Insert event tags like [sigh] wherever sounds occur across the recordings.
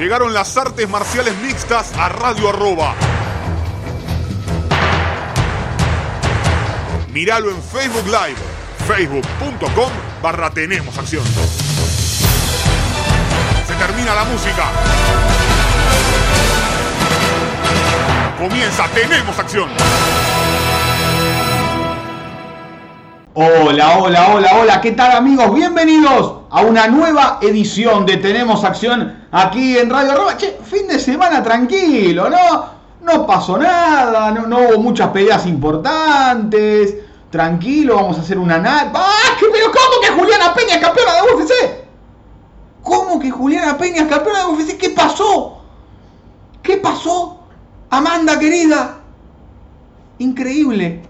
Llegaron las artes marciales mixtas a Radio Arroba. Míralo en Facebook Live, facebook.com barra Tenemos Acción. Se termina la música. Comienza Tenemos Acción. Hola, hola, hola, hola, ¿qué tal amigos? Bienvenidos a una nueva edición de Tenemos Acción aquí en Radio Arroba. Che, fin de semana tranquilo, ¿no? No pasó nada, no, hubo muchas peleas importantes. Tranquilo, vamos a hacer una nada. ¡Ah! ¿Pero cómo que Juliana Peña es campeona de UFC? ¿Cómo que Juliana Peña es campeona de UFC? ¿Qué pasó? ¿Qué pasó? Amanda querida. Increíble.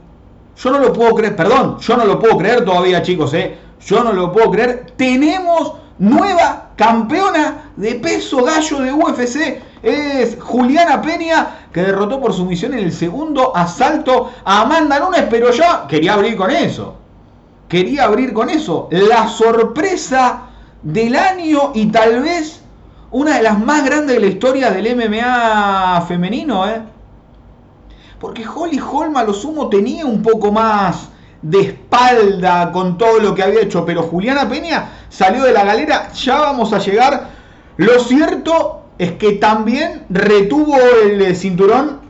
Yo no lo puedo creer, perdón, yo no lo puedo creer todavía, chicos, ¿eh? Yo no lo puedo creer. Tenemos nueva campeona de peso gallo de UFC. Es Juliana Peña, que derrotó por sumisión en el segundo asalto a Amanda Nunes, pero yo quería abrir con eso. Quería abrir con eso. La sorpresa del año y tal vez una de las más grandes de la historia del MMA femenino, ¿eh? Porque Holly Holm a lo sumo tenía un poco más de espalda con todo lo que había hecho, pero Juliana Peña salió de la galera, ya vamos a llegar. Lo cierto es que también retuvo el eh, cinturón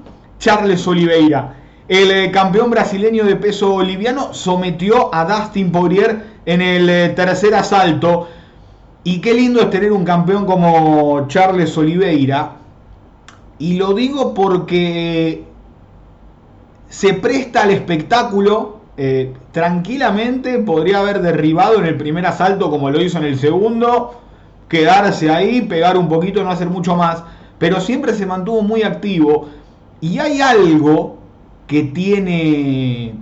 Charles Oliveira. El eh, campeón brasileño de peso boliviano sometió a Dustin Poirier en el eh, tercer asalto. Y qué lindo es tener un campeón como Charles Oliveira. Y lo digo porque se presta al espectáculo. Eh, tranquilamente podría haber derribado en el primer asalto como lo hizo en el segundo, quedarse ahí, pegar un poquito, no hacer mucho más, pero siempre se mantuvo muy activo. Y hay algo que tiene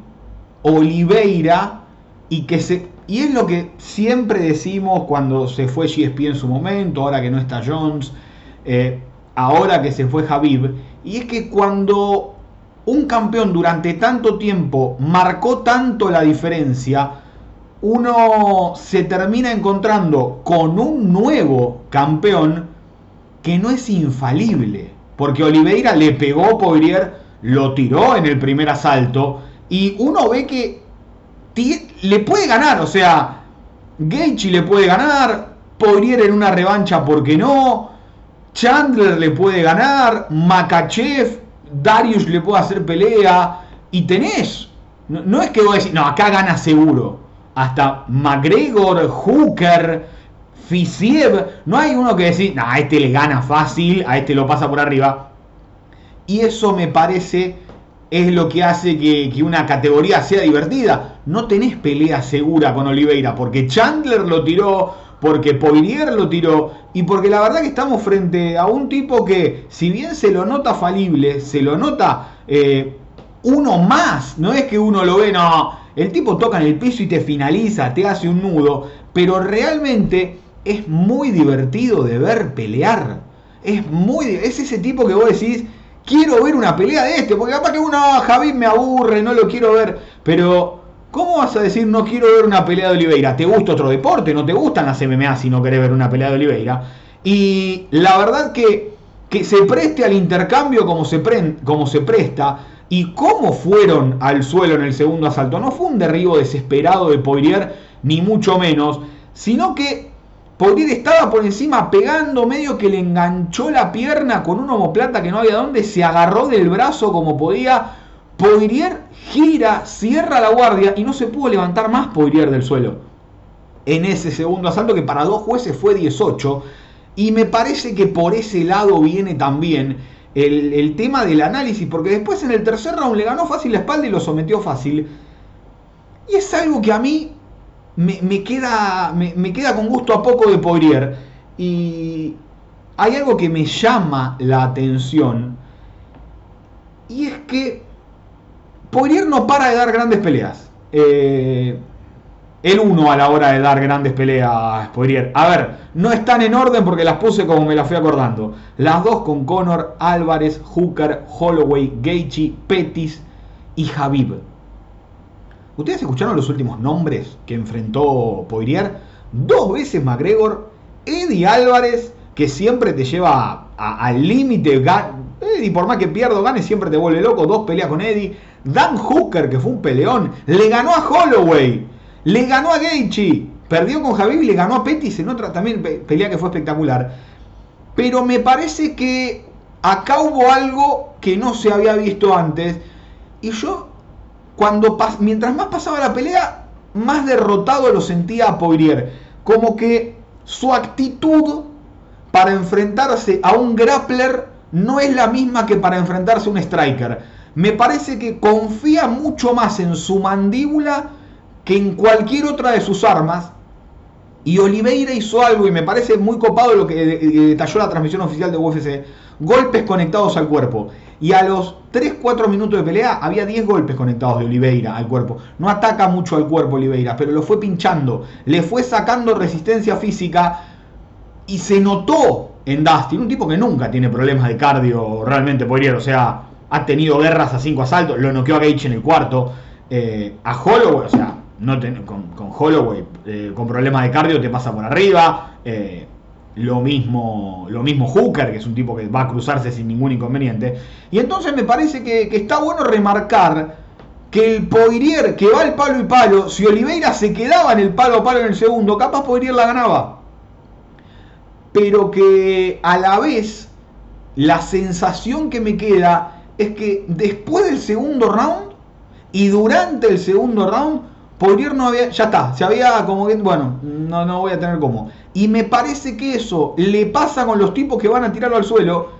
Oliveira y que se y es lo que siempre decimos cuando se fue GSP en su momento, ahora que no está Jones, eh, ahora que se fue Javib, y es que cuando un campeón durante tanto tiempo marcó tanto la diferencia, uno se termina encontrando con un nuevo campeón que no es infalible. Porque Oliveira le pegó a Poirier, lo tiró en el primer asalto y uno ve que le puede ganar. O sea, Gaethje le puede ganar, Poirier en una revancha, porque no? Chandler le puede ganar, Makachev Darius le puede hacer pelea y tenés. No, es que vos decís, no, acá gana seguro. Hasta McGregor, Hooker, Fisiev, no hay uno que decir, no, a este le gana fácil, a este lo pasa por arriba. Y eso me parece es lo que hace que, que, una categoría sea divertida. No tenés pelea segura con Oliveira, porque Chandler lo tiró, porque Poirier lo tiró y porque la verdad que estamos frente a un tipo que si bien se lo nota falible, se lo nota eh, uno más, no es que uno lo ve, no, el tipo toca en el piso y te finaliza, te hace un nudo, pero realmente es muy divertido de ver pelear. Es muy es ese tipo que vos decís, quiero ver una pelea de este, porque capaz que uno, Javi me aburre, no lo quiero ver, pero ¿Cómo vas a decir no quiero ver una pelea de Oliveira? ¿Te gusta otro deporte? ¿No te gustan las MMA si no querés ver una pelea de Oliveira? Y la verdad que, que se preste al intercambio como se, como se presta y cómo fueron al suelo en el segundo asalto. No fue un derribo desesperado de Poirier, ni mucho menos, sino que Poirier estaba por encima pegando, medio que le enganchó la pierna con un homoplata que no había dónde, se agarró del brazo como podía. Poirier gira, cierra la guardia y no se pudo levantar más Poirier del suelo. En ese segundo asalto que para dos jueces fue 18. Y me parece que por ese lado viene también el, tema del análisis, porque después en el tercer round le ganó fácil la espalda y lo sometió fácil. Y es algo que a mí me, queda, me, queda con gusto a poco de Poirier. Y hay algo que me llama la atención. Y es que Poirier no para de dar grandes peleas. Eh, el uno a la hora de dar grandes peleas, Poirier. A ver, no están en orden porque las puse como me las fui acordando. Las dos con Conor, Álvarez, Hooker, Holloway, Gaethje, Pettis y Javib. ¿Ustedes escucharon los últimos nombres que enfrentó Poirier? Dos veces McGregor, Eddie Álvarez, que siempre te lleva al límite. y por más que pierdo, gane, siempre te vuelve loco. Dos peleas con Eddie. Dan Hooker, que fue un peleón, le ganó a Holloway. Le ganó a Gaethje. Perdió con Javi y le ganó a Pettis en otra también pelea que fue espectacular. Pero me parece que acá hubo algo que no se había visto antes. Y yo, cuando mientras más pasaba la pelea, más derrotado lo sentía a Poirier. Como que su actitud para enfrentarse a un grappler no es la misma que para enfrentarse a un striker. Me parece que confía mucho más en su mandíbula que en cualquier otra de sus armas. Y Oliveira hizo algo y me parece muy copado lo que detalló la transmisión oficial de UFC. Golpes conectados al cuerpo. Y a los 3-4 minutos de pelea había 10 golpes conectados de Oliveira al cuerpo. No ataca mucho al cuerpo Oliveira, pero lo fue pinchando. Le fue sacando resistencia física y se notó en Dustin, un tipo que nunca tiene problemas de cardio realmente, Poirier. O sea, ha tenido guerras a 5 asaltos, lo noqueó a Gage en el cuarto. Eh, a Holloway, o sea, no con, Holloway, eh, con problemas de cardio te pasa por arriba. Eh, lo mismo, lo mismo Hooker, que es un tipo que va a cruzarse sin ningún inconveniente. Y entonces me parece que, está bueno remarcar que el Poirier que va al palo y palo, si Oliveira se quedaba en el palo a palo en el segundo, capaz Poirier la ganaba. Pero que a la vez la sensación que me queda es que después del segundo round y durante el segundo round, Poirier no había, ya está, se había como que, bueno, no, no voy a tener como. Y me parece que eso le pasa con los tipos que van a tirarlo al suelo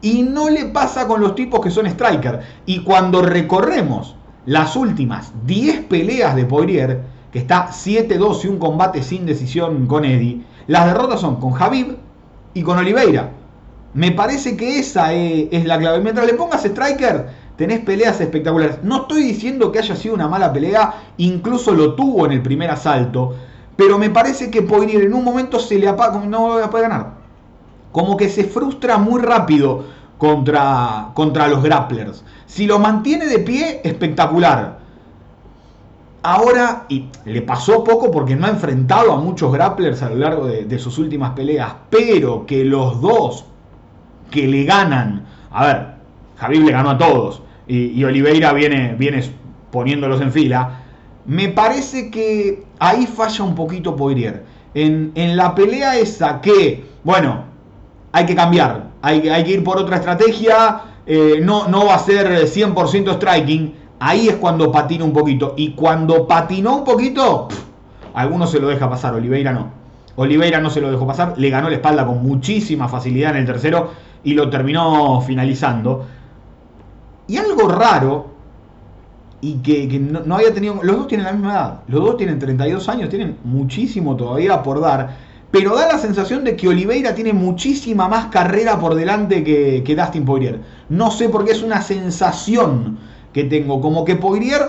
y no le pasa con los tipos que son striker. Y cuando recorremos las últimas 10 peleas de Poirier, que está 7-2 y un combate sin decisión con Eddie, las derrotas son con Javib y con Oliveira. Me parece que esa es, la clave. Mientras le pongas striker, tenés peleas espectaculares. No estoy diciendo que haya sido una mala pelea, incluso lo tuvo en el primer asalto. Pero me parece que Poirier en un momento se le apaga, no va a poder ganar. Como que se frustra muy rápido contra, contra los grapplers. Si lo mantiene de pie, espectacular. Ahora, y le pasó poco porque no ha enfrentado a muchos grapplers a lo largo de, sus últimas peleas, pero que los dos que le ganan, a ver, Javier le ganó a todos y, Oliveira viene, viene poniéndolos en fila, me parece que ahí falla un poquito Poirier. En, en la pelea esa que, bueno, hay que cambiar, hay, que ir por otra estrategia, eh, no, no va a ser 100% striking, ahí es cuando patina un poquito. Y cuando patinó un poquito, algunos se lo deja pasar, Oliveira no. Oliveira no se lo dejó pasar, le ganó la espalda con muchísima facilidad en el tercero y lo terminó finalizando. Y algo raro y que, no, había tenido. Los dos tienen la misma edad, los dos tienen 32 años, tienen muchísimo todavía por dar, pero da la sensación de que Oliveira tiene muchísima más carrera por delante que, que Dustin Poirier. No sé por qué es una sensación que tengo, como que Poirier,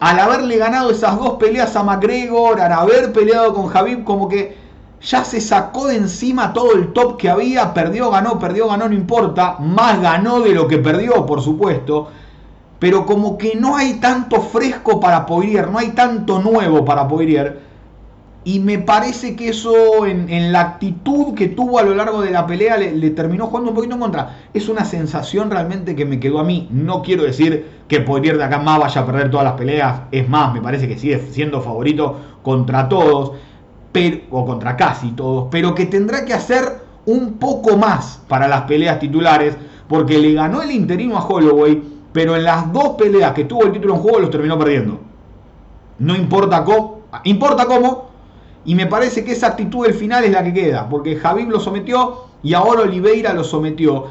al haberle ganado esas dos peleas a McGregor, al haber peleado con Javib, como que ya se sacó de encima todo el top que había, perdió, ganó, perdió, ganó, no importa, más ganó de lo que perdió, por supuesto pero como que no hay tanto fresco para Poirier, no hay tanto nuevo para Poirier. Y me parece que eso en, la actitud que tuvo a lo largo de la pelea le, terminó jugando un poquito en contra. Es una sensación realmente que me quedó a mí. No quiero decir que Poirier de acá más vaya a perder todas las peleas. Es más, me parece que sigue siendo favorito contra todos, o contra casi todos. Pero que tendrá que hacer un poco más para las peleas titulares. Porque le ganó el interino a Holloway pero en las dos peleas que tuvo el título en juego los terminó perdiendo. No importa cómo, importa cómo, y me parece que esa actitud del final es la que queda, porque Javib lo sometió y ahora Oliveira lo sometió.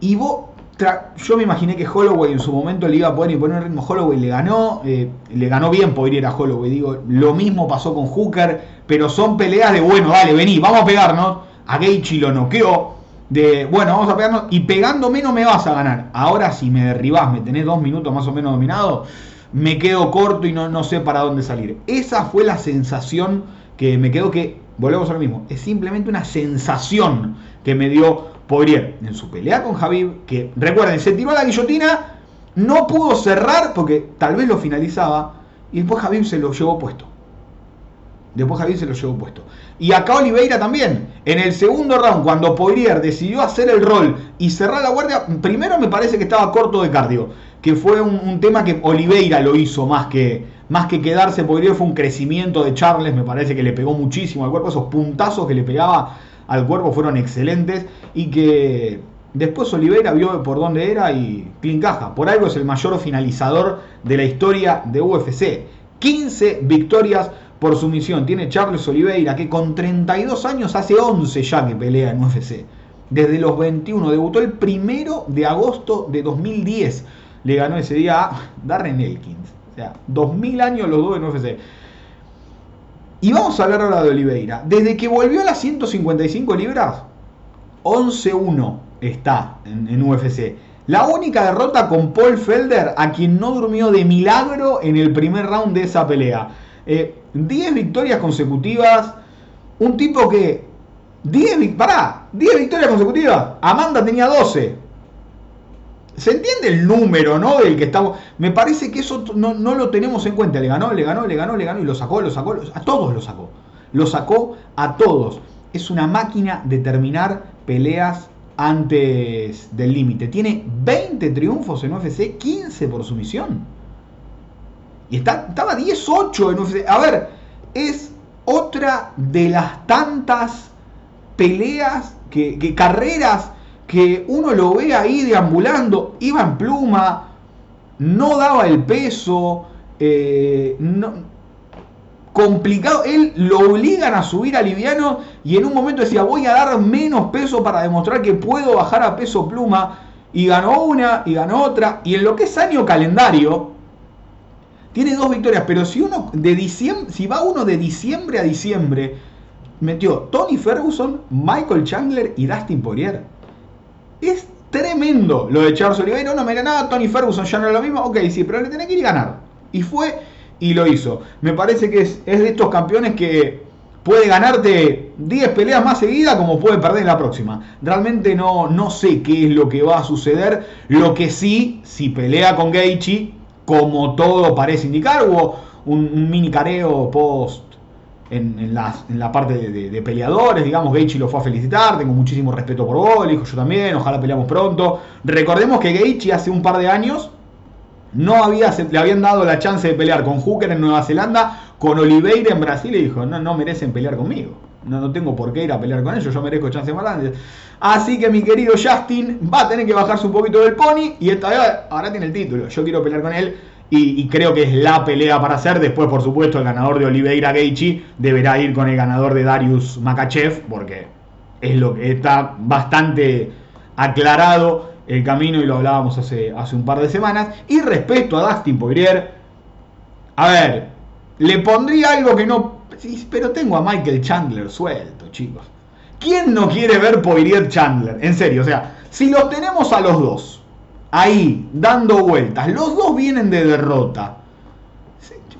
Y vos, yo me imaginé que Holloway en su momento le iba a poner y poner un ritmo. Holloway le ganó, eh, le ganó bien ir a Holloway. Digo, lo mismo pasó con Hooker, pero son peleas de bueno, dale, vení, vamos a pegarnos. A Gaethje lo noqueó de, bueno, vamos a pegarnos y pegándome no me vas a ganar. Ahora si me derribás, me tenés dos minutos más o menos dominado, me quedo corto y no, no sé para dónde salir. Esa fue la sensación que me quedó que, volvemos a lo mismo, es simplemente una sensación que me dio Poirier en su pelea con Javib, que recuerden, se tiró a la guillotina, no pudo cerrar porque tal vez lo finalizaba y después Javib se lo llevó puesto. Después Javier se lo llevó puesto. Y acá Oliveira también. En el segundo round, cuando Poirier decidió hacer el rol y cerrar la guardia, primero me parece que estaba corto de cardio. Que fue un, tema que Oliveira lo hizo más que, más que quedarse. Poirier fue un crecimiento de Charles. Me parece que le pegó muchísimo al cuerpo. Esos puntazos que le pegaba al cuerpo fueron excelentes. Y que después Oliveira vio por dónde era y clean caja. Por algo es el mayor finalizador de la historia de UFC. 15 victorias por sumisión. Tiene Charles Oliveira, que con 32 años hace 11 ya que pelea en UFC. Desde los 21, debutó el primero de agosto de 2010. Le ganó ese día a Darren Elkins. O sea, 2000 años los dos en UFC. Y vamos a hablar ahora de Oliveira. Desde que volvió a las 155 libras, 11-1 está en, UFC. La única derrota con Paul Felder, a quien no durmió de milagro en el primer round de esa pelea. Eh, 10 victorias consecutivas. Un tipo que. 10, pará, 10 victorias consecutivas. Amanda tenía 12. ¿Se entiende el número, no? Del que estamos. Me parece que eso no, lo tenemos en cuenta. Le ganó, le ganó, le ganó, le ganó y lo sacó, lo sacó. a todos lo sacó. Lo sacó a todos. Es una máquina de terminar peleas antes del límite. Tiene 20 triunfos en UFC, 15 por sumisión. Y estaba 18 en UFC. A ver, es otra de las tantas peleas, que, carreras que uno lo ve ahí deambulando. Iba en pluma, no daba el peso, eh, complicado. Él lo obligan a subir a liviano y en un momento decía, voy a dar menos peso para demostrar que puedo bajar a peso pluma. Y ganó una y ganó otra. Y en lo que es año calendario, tiene dos victorias, pero si uno de diciembre, si va uno de diciembre a diciembre, metió Tony Ferguson, Michael Chandler y Dustin Poirier. Es tremendo lo de Charles Oliveira. No me ganaba Tony Ferguson, ya no es lo mismo. Ok, sí, pero le tenía que ir a ganar. Y fue y lo hizo. Me parece que es, es de estos campeones que puede ganarte 10 peleas más seguidas como puede perder en la próxima. Realmente no, no sé qué es lo que va a suceder. Lo que sí, si pelea con Gaethje, como todo parece indicar. Hubo un, mini careo post en, la parte de, peleadores, digamos, Gaethje lo fue a felicitar, tengo muchísimo respeto por vos, le dijo yo también, ojalá peleamos pronto. Recordemos que Gaethje hace un par de años no había, le habían dado la chance de pelear con Hooker en Nueva Zelanda, con Oliveira en Brasil y dijo, no, no merecen pelear conmigo. No, no tengo por qué ir a pelear con ellos, yo merezco chances más grandes. Así que mi querido Justin va a tener que bajarse un poquito del pony y esta vez ahora tiene el título. Yo quiero pelear con él y, creo que es la pelea para hacer. Después, por supuesto, el ganador de Oliveira Gaethje deberá ir con el ganador de Darius Makachev porque es lo que está bastante aclarado el camino y lo hablábamos hace, hace un par de semanas. Y respecto a Dustin Poirier, a ver, le pondría algo que no... pero tengo a Michael Chandler suelto, chicos. ¿Quién no quiere ver Poirier Chandler? En serio, o sea, si los tenemos a los dos ahí dando vueltas, los dos vienen de derrota.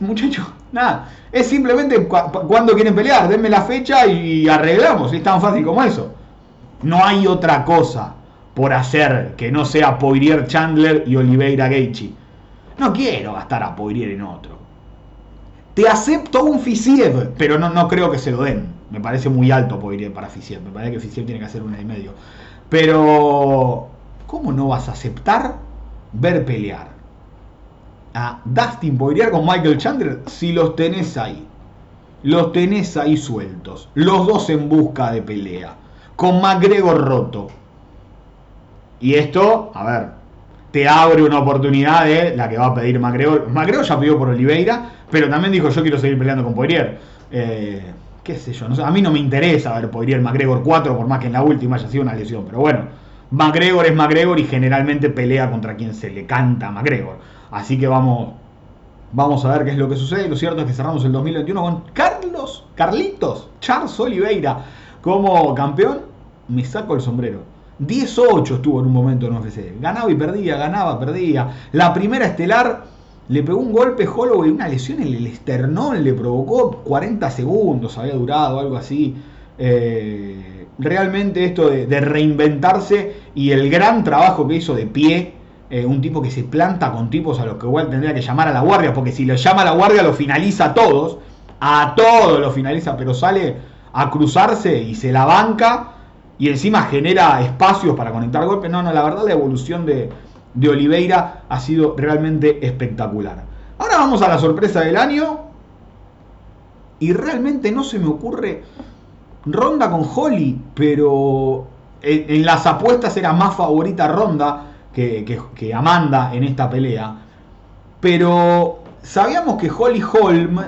Muchachos, nada, es simplemente cuando quieren pelear, denme la fecha y arreglamos, es tan fácil como eso. No hay otra cosa por hacer que no sea Poirier Chandler y Oliveira Gaethje. No quiero gastar a Poirier en otro. Te acepto un Fisiev, pero no, no creo que se lo den. Me parece muy alto Poirier para Fisiev. Me parece que Fisiev tiene que hacer una y medio. Pero, ¿cómo no vas a aceptar ver pelear a Dustin Poirier con Michael Chandler si los tenés ahí? Los tenés ahí sueltos. Los dos en busca de pelea. Con McGregor roto. Y esto, a ver, te abre una oportunidad de la que va a pedir McGregor. McGregor ya pidió por Oliveira, pero también dijo yo quiero seguir peleando con Poirier. Eh, qué sé yo, a mí no me interesa ver Poirier McGregor 4 por más que en la última haya sido una lesión, pero bueno, McGregor es McGregor y generalmente pelea contra quien se le canta a McGregor. Así que vamos, vamos a ver qué es lo que sucede. Lo cierto es que cerramos el 2021 con Carlos, Carlitos, Charles Oliveira como campeón. Me saco el sombrero. 10-8 estuvo en un momento en UFC. Ganaba y perdía, ganaba, perdía. La primera estelar le pegó un golpe Holloway, una lesión en el esternón, le provocó 40 segundos, había durado, algo así. Eh, realmente esto de, reinventarse y el gran trabajo que hizo de pie, eh, un tipo que se planta con tipos a los que igual tendría que llamar a la guardia, porque si lo llama a la guardia lo finaliza a todos. a todos los finalistas, pero sale a cruzarse y se la banca y encima genera espacios para conectar golpes. No, no, la verdad la evolución de, de Oliveira ha sido realmente espectacular. Ahora vamos a la sorpresa del año. Y realmente no se me ocurre Ronda con Holly, pero en, las apuestas era más favorita Ronda que, Amanda en esta pelea. Pero sabíamos que Holly Holm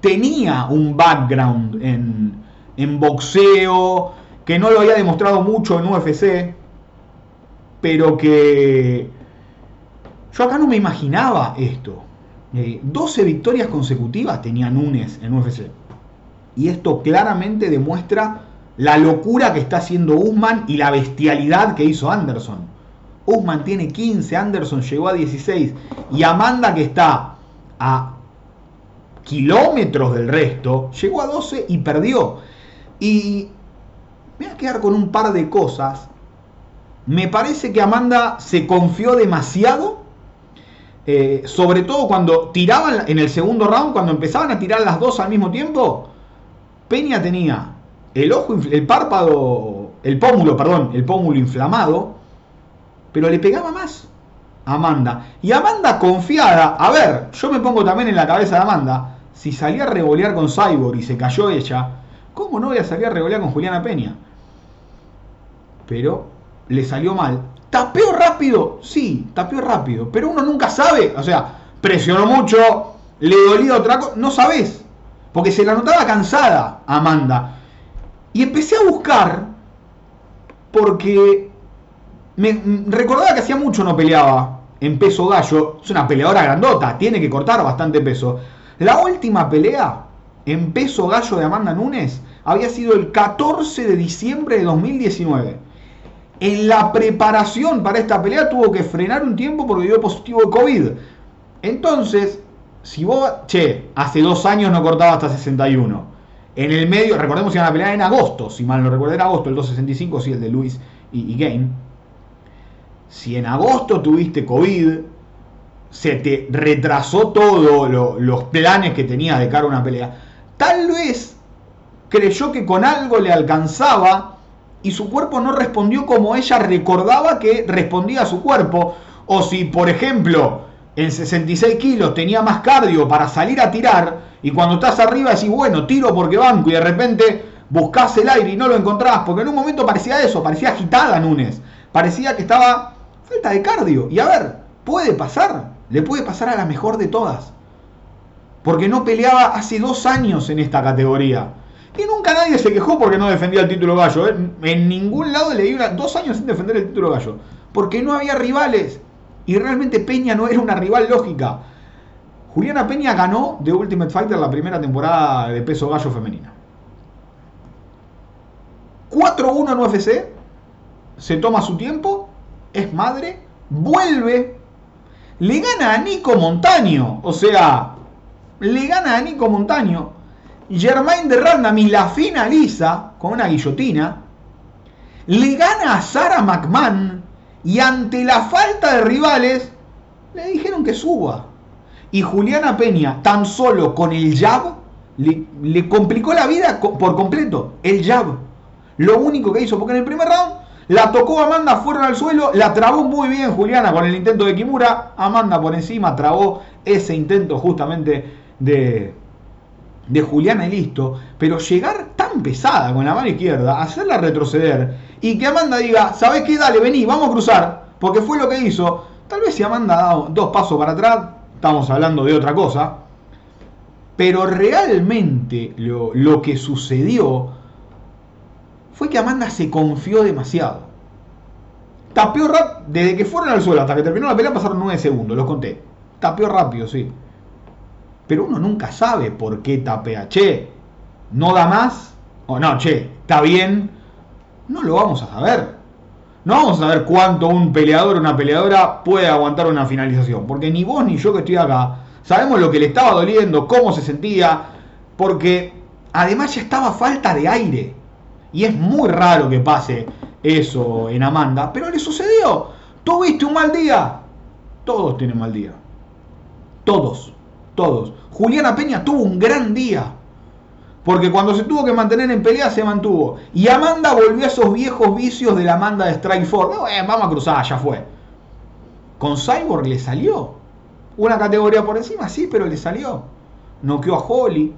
tenía un background en, en boxeo, que no lo había demostrado mucho en UFC, pero que yo acá no me imaginaba esto. 12 eh, victorias consecutivas tenía Núñez en UFC. Y esto claramente demuestra la locura que está haciendo Usman y la bestialidad que hizo Anderson. Usman tiene 15, Anderson llegó a 16 y Amanda que está a kilómetros del resto, llegó a 12 y perdió. Y me voy a quedar con un par de cosas. Me parece que Amanda se confió demasiado eh, sobre todo cuando tiraban en el segundo round, cuando empezaban a tirar las dos al mismo tiempo, Peña tenía el ojo, el párpado, el pómulo, perdón, el pómulo inflamado, pero le pegaba más a Amanda. Y Amanda confiada, a ver, yo me pongo también en la cabeza de Amanda, si salía a revolear con Cyborg y se cayó ella, ¿cómo no voy a salir a revolear con Juliana Peña? Pero le salió mal ¿Tapeó rápido? Sí, tapeó rápido. Pero uno nunca sabe. O sea, presionó mucho, le dolía otra cosa. No sabes. Porque se la notaba cansada Amanda. Y empecé a buscar porque me recordaba que hacía mucho no peleaba en peso gallo. Es una peleadora grandota, tiene que cortar bastante peso. La última pelea en peso gallo de Amanda Nunes había sido el 14 de diciembre de 2019 en la preparación para esta pelea tuvo que frenar un tiempo porque dio positivo de COVID. Entonces, si vos, che, hace dos años no cortaba hasta 61. En el medio, recordemos que iban a pelear en agosto, si mal no recuerdo, en agosto, el 265, sí, el de Luis y, Game. Si en agosto tuviste COVID, se te retrasó todo los planes que tenías de cara a una pelea. Tal vez creyó que con algo le alcanzaba y su cuerpo no respondió como ella recordaba que respondía a su cuerpo. O si, por ejemplo, en 66 kilos tenía más cardio para salir a tirar y cuando estás arriba decís, bueno, tiro porque banco y de repente buscas el aire y no lo encontrás, porque en un momento parecía eso, parecía agitada Núñez, parecía que estaba falta de cardio. Y a ver, puede pasar, le puede pasar a la mejor de todas, porque no peleaba hace dos años en esta categoría. Y nunca nadie se quejó porque no defendía el título gallo. ¿eh? En ningún lado le di dos años sin defender el título gallo. Porque no había rivales. Y realmente Peña no era una rival lógica. Juliana Peña ganó de Ultimate Fighter la primera temporada de peso gallo femenina. 4-1 en UFC. Se toma su tiempo. Es madre. Vuelve. Le gana a Nico Montaño. O sea, le gana a Nico Montaño Germain de Randami la finaliza con una guillotina, le gana a Sarah McMahon y ante la falta de rivales le dijeron que suba. Y Juliana Peña, tan solo con el jab, le, complicó la vida por completo. El jab. Lo único que hizo, porque en el primer round la tocó Amanda, fueron al suelo, la trabó muy bien Juliana con el intento de Kimura. Amanda por encima trabó ese intento justamente de, de Juliana y listo, pero llegar pesada con la mano izquierda, hacerla retroceder y que Amanda diga, ¿sabes qué? Dale, vení, vamos a cruzar, porque fue lo que hizo. Tal vez si Amanda ha dos pasos para atrás, estamos hablando de otra cosa, pero realmente lo, que sucedió fue que Amanda se confió demasiado. Tapeó rápido, desde que fueron al suelo hasta que terminó la pelea pasaron 9 segundos, los conté. Tapeó rápido, sí pero uno nunca sabe por qué tapea. Che, no da más, o no, che, está bien, no lo vamos a saber. No vamos a saber cuánto un peleador o una peleadora puede aguantar una finalización, porque ni vos ni yo que estoy acá sabemos lo que le estaba doliendo, cómo se sentía, porque además ya estaba falta de aire. Y es muy raro que pase eso en Amanda, pero le sucedió. ¿Tuviste un mal día? Todos tienen mal día. Todos todos. Juliana Peña tuvo un gran día. Porque cuando se tuvo que mantener en pelea se mantuvo. Y Amanda volvió a esos viejos vicios de la Amanda de Strike Force. vamos a cruzar, ya fue. Con Cyborg le salió. Una categoría por encima, sí, pero le salió. Noqueó a Holly.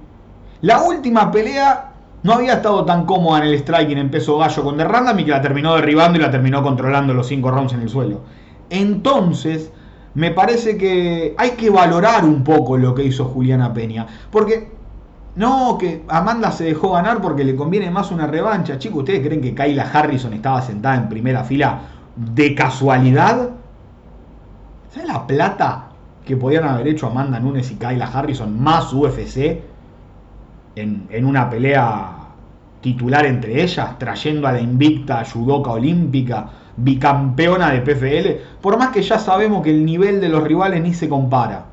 La última pelea no había estado tan cómoda en el striking en peso gallo con y que la terminó derribando y la terminó controlando los cinco rounds en el suelo. Entonces, me parece que hay que valorar un poco lo que hizo Juliana Peña. Porque no, que Amanda se dejó ganar porque le conviene más una revancha. Chicos, ¿ustedes creen que Kyla Harrison estaba sentada en primera fila de casualidad? ¿Sabes la plata que podían haber hecho Amanda Nunes y Kyla Harrison más UFC en, en una pelea titular entre ellas, trayendo a la invicta judoka olímpica, bicampeona de PFL? Por más que ya sabemos que el nivel de los rivales ni se compara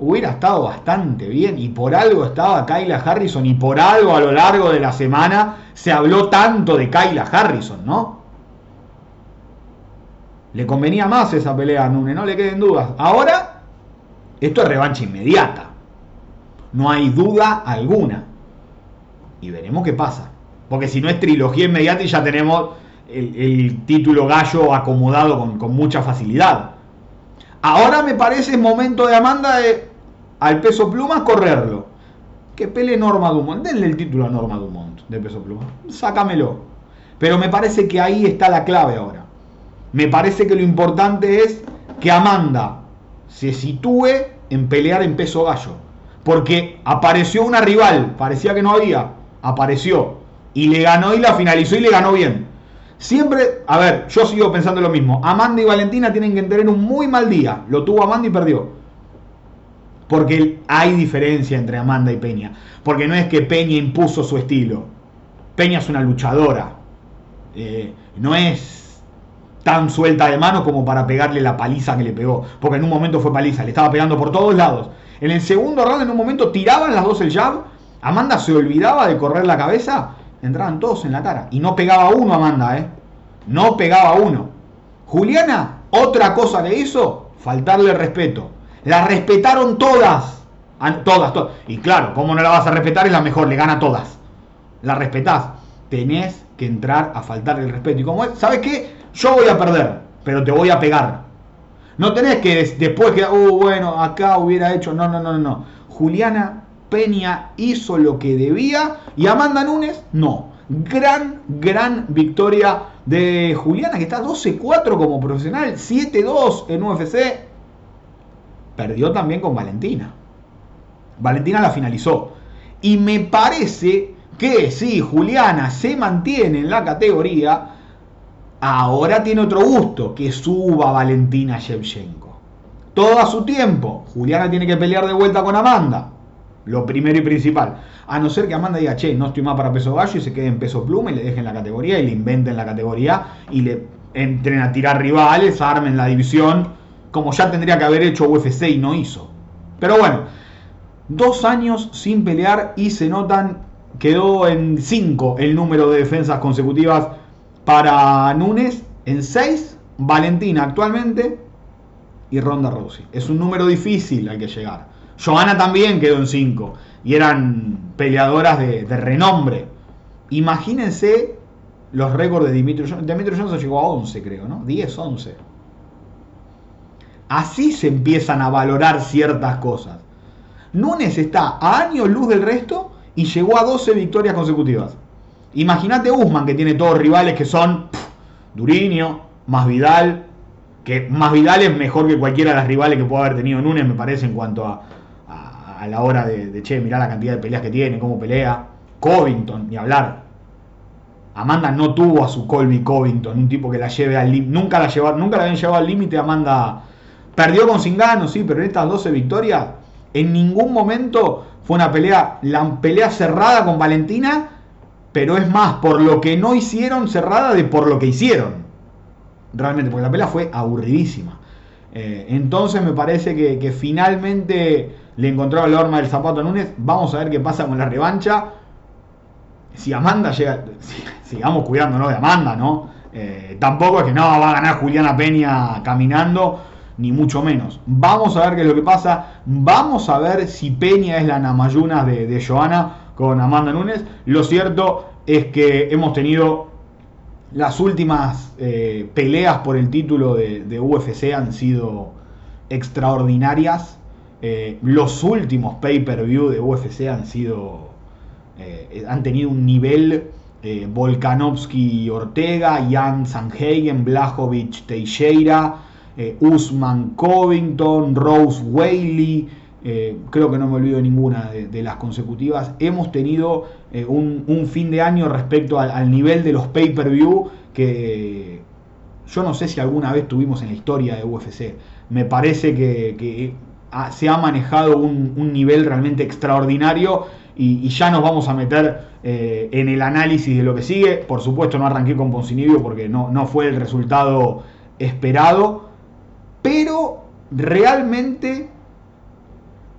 hubiera estado bastante bien y por algo estaba Kyla Harrison y por algo a lo largo de la semana se habló tanto de Kyla Harrison, ¿no? Le convenía más esa pelea a Nune, no le queden dudas. Ahora, esto es revancha inmediata. No hay duda alguna. Y veremos qué pasa. Porque si no es trilogía inmediata y ya tenemos el, título gallo acomodado con, con mucha facilidad. Ahora me parece momento de Amanda de al peso pluma correrlo. Que pele Norma Dumont. Denle el título a Norma Dumont de peso pluma. Sácamelo. Pero me parece que ahí está la clave ahora. Me parece que lo importante es que Amanda se sitúe en pelear en peso gallo. Porque apareció una rival, parecía que no había, apareció. Y le ganó y la finalizó y le ganó bien. Siempre, a ver, yo sigo pensando lo mismo. Amanda y Valentina tienen que tener un muy mal día. Lo tuvo Amanda y perdió. Porque hay diferencia entre Amanda y Peña. Porque no es que Peña impuso su estilo. Peña es una luchadora. Eh, no es tan suelta de mano como para pegarle la paliza que le pegó. Porque en un momento fue paliza, le estaba pegando por todos lados. En el segundo round, en un momento, tiraban las dos el jab. Amanda se olvidaba de correr la cabeza. Entraban todos en la cara. Y no pegaba uno Amanda, ¿eh? No pegaba uno. Juliana, otra cosa que hizo, faltarle respeto. La respetaron todas. Todas, todas. Y claro, ¿cómo no la vas a respetar? Es la mejor, le gana a todas. La respetás. Tenés que entrar a faltar el respeto. Y como es, ¿sabes qué? Yo voy a perder, pero te voy a pegar. No tenés que después que, uh, bueno, acá hubiera hecho. No, no, no, no. Juliana Peña hizo lo que debía y Amanda Nunes no. Gran, gran victoria de Juliana que está 12-4 como profesional, 7-2 en UFC perdió también con Valentina. Valentina la finalizó. Y me parece que si Juliana se mantiene en la categoría, ahora tiene otro gusto, que suba Valentina Shevchenko. Todo a su tiempo. Juliana tiene que pelear de vuelta con Amanda. Lo primero y principal. A no ser que Amanda diga, che, no estoy más para peso gallo y se quede en peso pluma y le dejen la categoría y le inventen la categoría y le entren a tirar rivales, armen la división como ya tendría que haber hecho UFC y no hizo. Pero bueno, dos años sin pelear y se notan, quedó en 5 el número de defensas consecutivas para Núñez, en 6 Valentina actualmente y Ronda Rousey. Es un número difícil al que llegar. Johanna también quedó en 5 y eran peleadoras de, renombre. Imagínense los récords de Dimitri Johnson. Dimitri Johnson llegó a 11, creo, ¿no? 10, 11. Así se empiezan a valorar ciertas cosas. Núñez está a años luz del resto y llegó a 12 victorias consecutivas. Imagínate Usman, que tiene todos rivales que son Durinio, más Vidal, que más Vidal es mejor que cualquiera de las rivales que pueda haber tenido Núñez, me parece, en cuanto a, a, la hora de, che, mirá la cantidad de peleas que tiene, cómo pelea. Covington, ni hablar. Amanda no tuvo a su Colby Covington, un tipo que la lleve al límite. Nunca la nunca la habían llevado al límite Amanda Perdió con Singano, sí, pero en estas 12 victorias, en ningún momento fue una pelea, la pelea cerrada con Valentina, pero es más por lo que no hicieron cerrada de por lo que hicieron. Realmente, porque la pelea fue aburridísima. Eh, entonces me parece que, finalmente le encontró el horma del zapato a Núñez. Vamos a ver qué pasa con la revancha. Si Amanda llega, sigamos cuidándonos de Amanda, ¿no? Eh, tampoco es que no va a ganar Juliana Peña caminando ni mucho menos. Vamos a ver qué es lo que pasa. Vamos a ver si Peña es la Namayuna de, de con Amanda Nunes. Lo cierto es que hemos tenido las últimas eh, peleas por el título de, UFC han sido extraordinarias. Eh, los últimos pay-per-view de UFC han sido. Eh, han tenido un nivel. Volkanovski Ortega, Jan Sanhagen, Blajovic Teixeira, Usman Covington, Rose Whaley. creo que no me olvido ninguna de, las consecutivas. Hemos tenido un, fin de año respecto al nivel de los pay-per-view que yo no sé si alguna vez tuvimos en la historia de UFC. Me parece que, se ha manejado un, nivel realmente extraordinario y, ya nos vamos a meter eh, en el análisis de lo que sigue. Por supuesto no arranqué con Poncinibio porque no, no fue el resultado esperado, pero realmente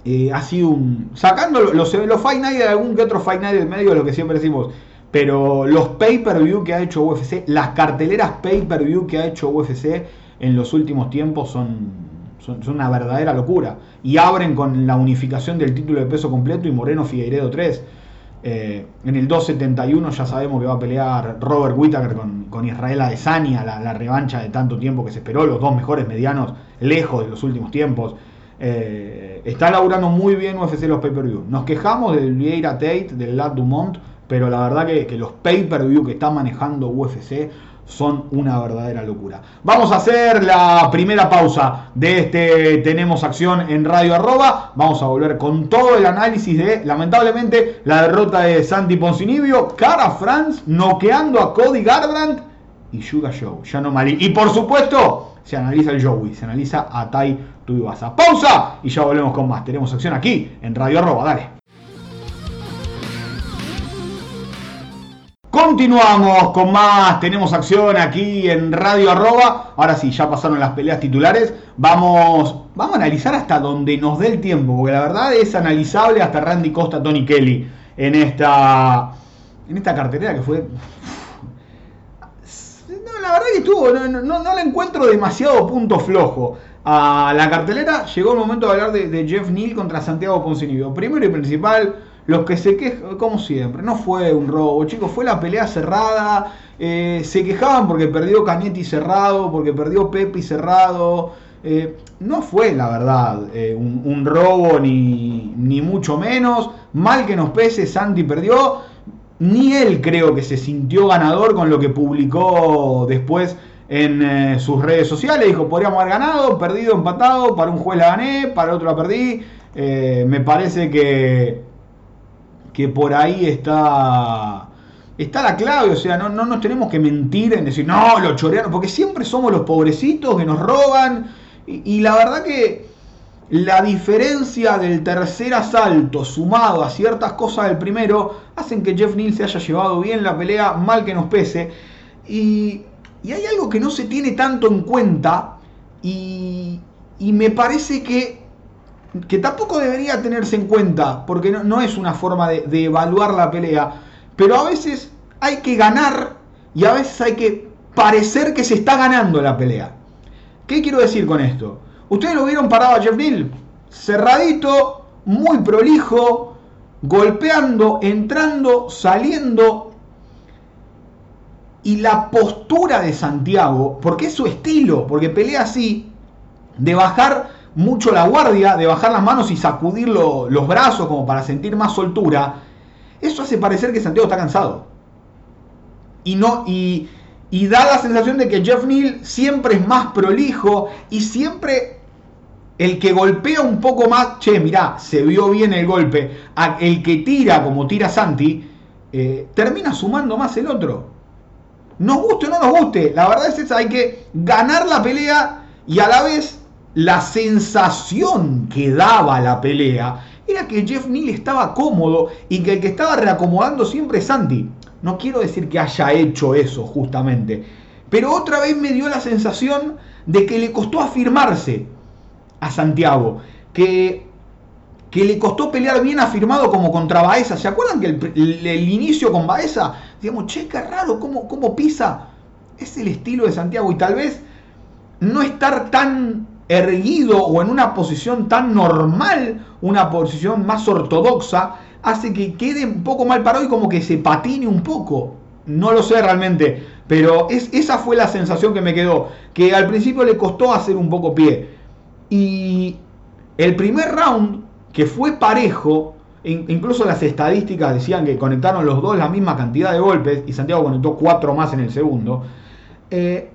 eh, ha sido un... Sacando los, los, Fight Night de algún que otro Fight Night del medio, lo que siempre decimos, pero los pay-per-view que ha hecho UFC, las carteleras pay-per-view que ha hecho UFC en los últimos tiempos son, son, una verdadera locura. Y abren con la unificación del título de peso completo y Moreno Figueiredo 3. Eh, en el 271 ya sabemos que va a pelear Robert Whittaker con, Israel Adesanya, la, la, revancha de tanto tiempo que se esperó, los dos mejores medianos lejos de los últimos tiempos. Eh, está laburando muy bien UFC los pay-per-view. Nos quejamos del Vieira Tate, del Lat Dumont, pero la verdad que, los pay-per-view que está manejando UFC son una verdadera locura. Vamos a hacer la primera pausa de este Tenemos Acción en Radio Arroba. Vamos a volver con todo el análisis de, lamentablemente, la derrota de Santi Poncinibio, Cara France noqueando a Cody Garbrandt y Yuga Show, ya no malí. Y por supuesto, se analiza el Joey, se analiza a Tai Tuivasa. Pausa y ya volvemos con más. Tenemos acción aquí en Radio Arroba. Dale. Continuamos con más, tenemos acción aquí en Radio Arroba. Ahora sí, ya pasaron las peleas titulares. Vamos, vamos a analizar hasta donde nos dé el tiempo, porque la verdad es analizable hasta Randy Costa, Tony Kelly en esta, en esta cartelera que fue... No, la verdad que estuvo, no, no, le encuentro demasiado punto flojo. A la cartelera llegó el momento de hablar de, de Jeff Neal contra Santiago Poncinibio. Primero y principal, los que se quejan, como siempre, no fue un robo, chicos, fue la pelea cerrada. Eh, se quejaban porque perdió Canetti cerrado, porque perdió Pepe cerrado. Eh, no fue, la verdad, eh, un, robo ni, ni mucho menos. Mal que nos pese, Santi perdió. Ni él creo que se sintió ganador con lo que publicó después en sus redes sociales. Dijo, podríamos haber ganado, perdido, empatado. Para un juez la gané, para otro la perdí. me parece que que por ahí está, está la clave, o sea, no, no nos tenemos que mentir en decir, no, los chorearon, porque siempre somos los pobrecitos que nos roban, y, la verdad que la diferencia del tercer asalto sumado a ciertas cosas del primero hacen que Jeff Neal se haya llevado bien la pelea, mal que nos pese, y, y hay algo que no se tiene tanto en cuenta, y, y me parece que que tampoco debería tenerse en cuenta, porque no, es una forma de, evaluar la pelea, pero a veces hay que ganar y a veces hay que parecer que se está ganando la pelea. ¿Qué quiero decir con esto? Ustedes lo vieron parado a Jeff Neal, cerradito, muy prolijo, golpeando, entrando, saliendo. Y la postura de Santiago, porque es su estilo, porque pelea así, de bajar mucho la guardia, de bajar las manos y sacudir los brazos como para sentir más soltura, eso hace parecer que Santiago está cansado. Y, no, y, da la sensación de que Jeff Neal siempre es más prolijo y siempre el que golpea un poco más, che, mirá, se vio bien el golpe, el que tira como tira Santi, eh, termina sumando más el otro. Nos guste o no nos guste, la verdad es esa, hay que ganar la pelea y a la vez la sensación que daba la pelea era que Jeff Neal estaba cómodo y que el que estaba reacomodando siempre es Santi. No quiero decir que haya hecho eso justamente, pero otra vez me dio la sensación de que le costó afirmarse a Santiago, que, que le costó pelear bien afirmado como contra Baeza. ¿Se acuerdan que el, inicio con Baeza, digamos, che, qué raro, ¿cómo, cómo pisa? Es el estilo de Santiago y tal vez no estar tan erguido o en una posición tan normal, una posición más ortodoxa, hace que quede un poco mal parado y como que se patine un poco. No lo sé realmente, pero es, esa fue la sensación que me quedó, que al principio le costó hacer un poco pie. Y el primer round, que fue parejo, incluso las estadísticas decían que conectaron los dos la misma cantidad de golpes y Santiago conectó cuatro más en el segundo, eh,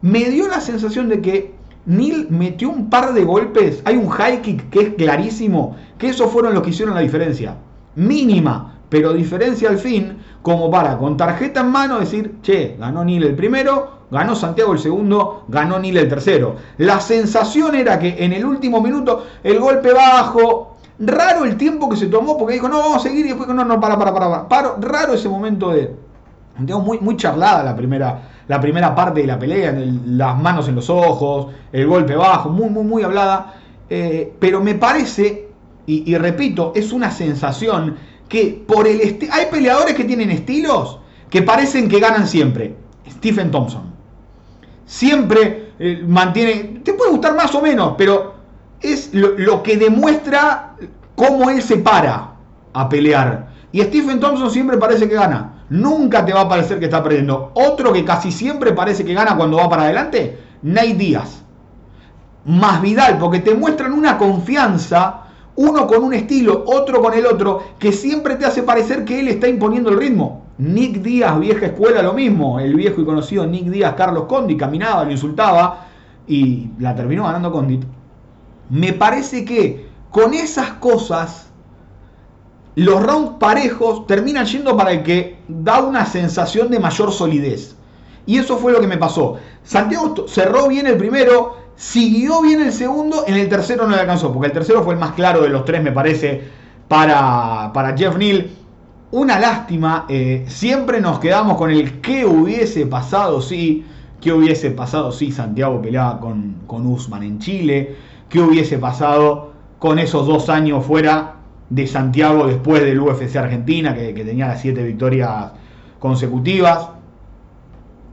me dio la sensación de que Neil metió un par de golpes, hay un high kick que es clarísimo, que esos fueron los que hicieron la diferencia. Mínima, pero diferencia al fin, como para con tarjeta en mano decir, che, ganó Neil el primero, ganó Santiago el segundo, ganó Neil el tercero. La sensación era que en el último minuto el golpe bajo, raro el tiempo que se tomó porque dijo, no, vamos a seguir y después no, no, para, para, para, para. raro ese momento de, muy, muy charlada la primera, la primera parte de la pelea, las manos en los ojos, el golpe bajo, muy, muy, muy hablada. Eh, pero me parece, y, repito, es una sensación que por el hay peleadores que tienen estilos que parecen que ganan siempre. Stephen Thompson. Siempre eh, mantiene, te puede gustar más o menos, pero es lo, que demuestra cómo él se para a pelear. Y Stephen Thompson siempre parece que gana. Nunca te va a parecer que está perdiendo. Otro que casi siempre parece que gana cuando va para adelante, Nate Díaz. Más Vidal, porque te muestran una confianza uno con un estilo, otro con el otro, que siempre te hace parecer que él está imponiendo el ritmo. Nick Díaz, vieja escuela, lo mismo. El viejo y conocido Nick Díaz, Carlos Condi, caminaba, lo insultaba y la terminó ganando Condit. Me parece que con esas cosas, los rounds parejos terminan yendo para el que da una sensación de mayor solidez. Y eso fue lo que me pasó. Santiago cerró bien el primero, Siguió bien el segundo, en el tercero no le alcanzó, porque el tercero fue el más claro de los tres, me parece, para, para Jeff Neal. Una lástima, eh, siempre nos quedamos con el qué hubiese pasado si, qué hubiese pasado si Santiago peleaba con, con Usman en Chile, qué hubiese pasado con esos dos años fuera de Santiago después del UFC Argentina, que, que tenía las siete victorias consecutivas.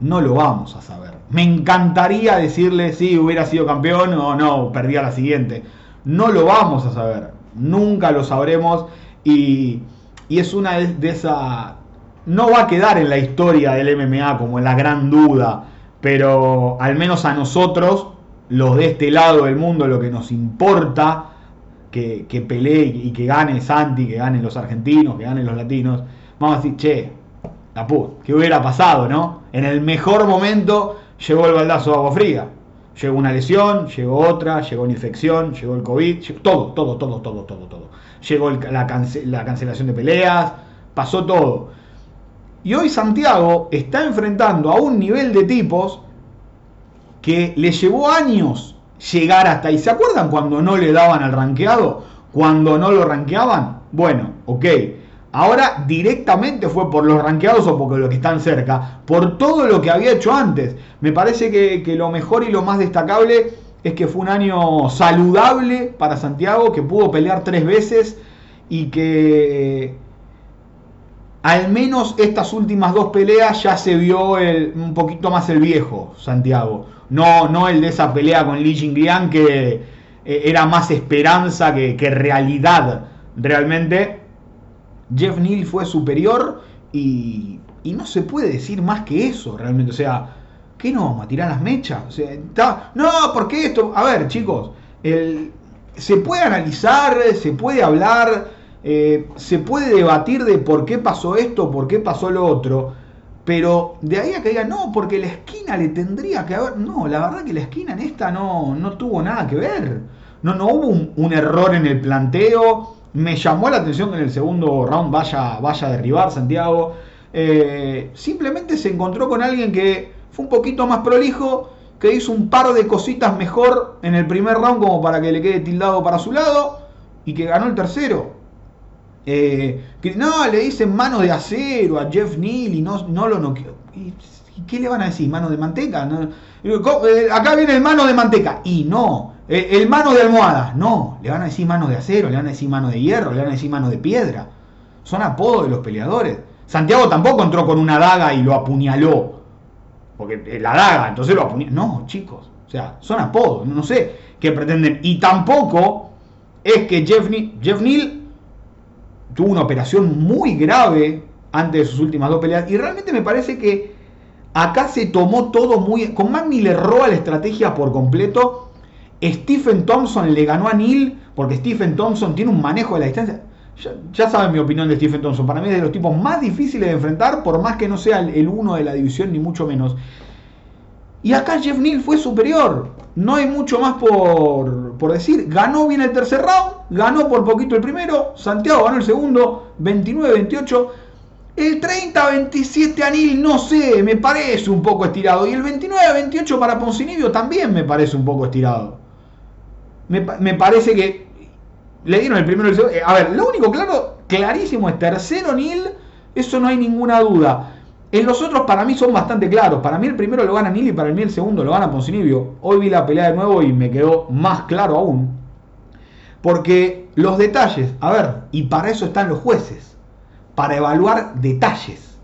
No lo vamos a saber. Me encantaría decirle si hubiera sido campeón o no, perdía la siguiente. No lo vamos a saber, nunca lo sabremos y, es una de, esas... No va a quedar en la historia del MMA como en la gran duda, pero al menos a nosotros, los de este lado del mundo, lo que nos importa, que, que pelee y que gane Santi, que ganen los argentinos, que ganen los latinos, vamos a decir, che, la ¿qué hubiera pasado, no? En el mejor momento llegó el baldazo de agua fría. Llegó una lesión, llegó otra, llegó una infección, llegó el COVID, todo, todo, todo, todo, todo, todo. Llegó la, cancelación de peleas, pasó todo. Y hoy Santiago está enfrentando a un nivel de tipos que le llevó años llegar hasta ahí. ¿Se acuerdan cuando no le daban al ranqueado? Cuando no lo ranqueaban. Bueno, ok. Ahora directamente fue por los ranqueados o por los que están cerca, por todo lo que había hecho antes. Me parece que, lo mejor y lo más destacable es que fue un año saludable para Santiago, que pudo pelear tres veces y que al menos estas últimas dos peleas ya se vio un poquito más el viejo Santiago. No, no el de esa pelea con Li Jingliang que eh, era más esperanza que, realidad realmente Jeff Neal fue superior y, no se puede decir más que eso realmente. O sea, ¿qué no vamos a tirar las mechas? O sea, no, porque esto, a ver chicos, se puede analizar, se puede hablar, eh, se puede debatir de por qué pasó esto, por qué pasó lo otro. Pero de ahí a que digan, no, porque la esquina le tendría que haber. No, la verdad que la esquina en esta no, no tuvo nada que ver. No, no hubo un error en el planteo. Me llamó la atención que en el segundo round vaya, vaya a derribar Santiago. Eh, simplemente se encontró con alguien que fue un poquito más prolijo, que hizo un par de cositas mejor en el primer round como para que le quede tildado para su lado y que ganó el tercero. Eh, no, le dicen mano de acero a Jeff Neal y no, no lo noqueó. ¿Y qué le van a decir? ¿Mano de manteca? Eh, acá viene el mano de manteca. Y no, eh, el, mano de almohada, no, le van a decir mano de acero, le van a decir mano de hierro, le van a decir mano de piedra. Son apodos de los peleadores. Santiago tampoco entró con una daga y lo apuñaló. Porque la daga, entonces lo apuñaló. No, chicos. O sea, son apodos. No sé qué pretenden. Y tampoco es que Jeff, Jeff Neal tuvo una operación muy grave antes de sus últimas dos peleas. Y realmente me parece que acá se tomó todo muy. Con Magni le roba la estrategia por completo. Stephen Thompson le ganó a Neil porque Stephen Thompson tiene un manejo de la distancia. Ya, saben mi opinión de Stephen Thompson. Para mí es de los tipos más difíciles de enfrentar, por más que no sea el uno de la división, ni mucho menos. Y acá Jeff Neal fue superior. No hay mucho más por, por, decir. Ganó bien el tercer round, ganó por poquito el primero. Santiago ganó el segundo, 29-28. El 30-27 a Neal, no sé, me parece un poco estirado. Y el 29-28 para Poncinibio también me parece un poco estirado. Me, me parece que le dieron el primero y el segundo. Eh, a ver, lo único claro, clarísimo es tercero Nil, eso no hay ninguna duda. En los otros para mí son bastante claros. Para mí el primero lo gana Nil y para mí el segundo lo gana Poncinibio. Hoy vi la pelea de nuevo y me quedó más claro aún. Porque los detalles, a ver, y para eso están los jueces. Para evaluar detalles.